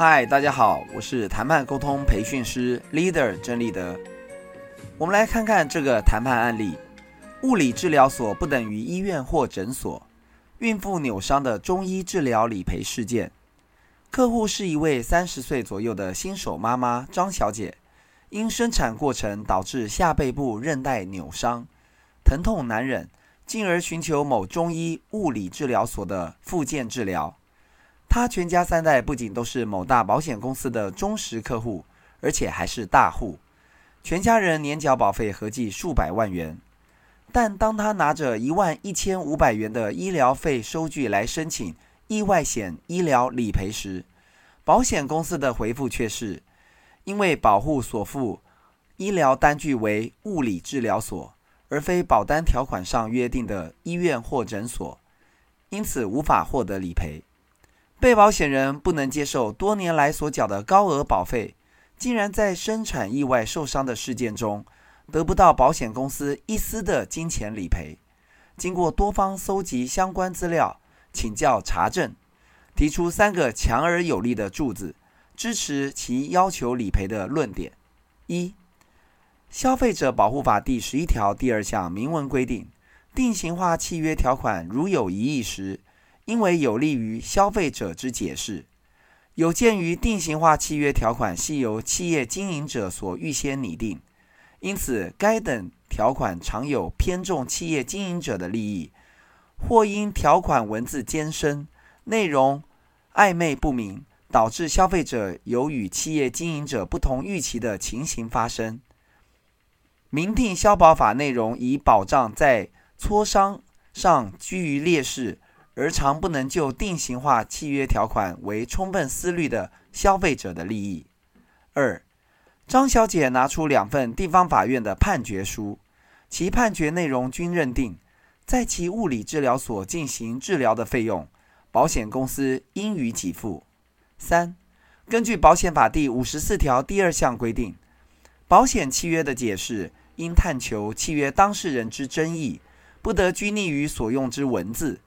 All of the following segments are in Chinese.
嗨，大家好，我是谈判沟通培训师 Leader 郑立德。我们来看看这个谈判案例：物理治疗所不等于医院或诊所。孕妇扭伤的中医治疗理赔事件。客户是一位三十岁左右的新手妈妈张小姐，因生产过程导致下背部韧带扭伤，疼痛难忍，进而寻求某中医物理治疗所的复健治疗。他全家三代不仅都是某大保险公司的忠实客户，而且还是大户，全家人年缴保费合计数百万元。但当他拿着一万一千五百元的医疗费收据来申请意外险医疗理赔时，保险公司的回复却是：因为保户所付医疗单据为物理治疗所，而非保单条款上约定的医院或诊所，因此无法获得理赔。被保险人不能接受多年来所缴的高额保费，竟然在生产意外受伤的事件中得不到保险公司一丝的金钱理赔。经过多方搜集相关资料。请教查证，提出三个强而有力的柱子，支持其要求理赔的论点。一、消费者保护法第十一条第二项明文规定，定型化契约条款如有异议时，因为有利于消费者之解释。有鉴于定型化契约条款系由企业经营者所预先拟定，因此该等条款常有偏重企业经营者的利益。或因条款文字艰深，内容暧昧不明，导致消费者有与企业经营者不同预期的情形发生。明定消保法内容以保障在磋商上居于劣势，而常不能就定型化契约条款为充分思虑的消费者的利益。二，张小姐拿出两份地方法院的判决书，其判决内容均认定。在其物理治疗所进行治疗的费用，保险公司应予给付。三、根据保险法第五十四条第二项规定，保险契约的解释应探求契约当事人之争议，不得拘泥于所用之文字。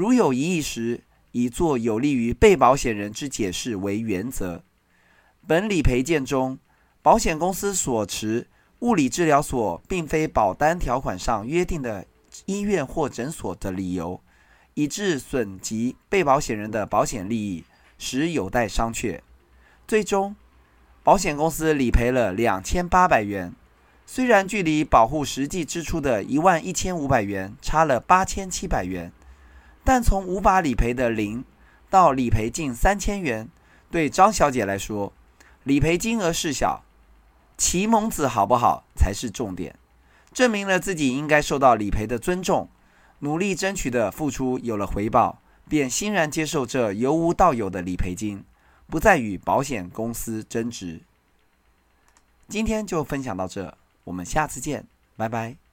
如有异议时，以作有利于被保险人之解释为原则。本理赔件中，保险公司所持物理治疗所并非保单条款上约定的。医院或诊所的理由，以致损及被保险人的保险利益，实有待商榷。最终，保险公司理赔了两千八百元，虽然距离保护实际支出的一万一千五百元差了八千七百元，但从无法理赔的零到理赔近三千元，对张小姐来说，理赔金额事小，其蒙子好不好才是重点。证明了自己应该受到理赔的尊重，努力争取的付出有了回报，便欣然接受这由无到有的理赔金，不再与保险公司争执。今天就分享到这，我们下次见，拜拜。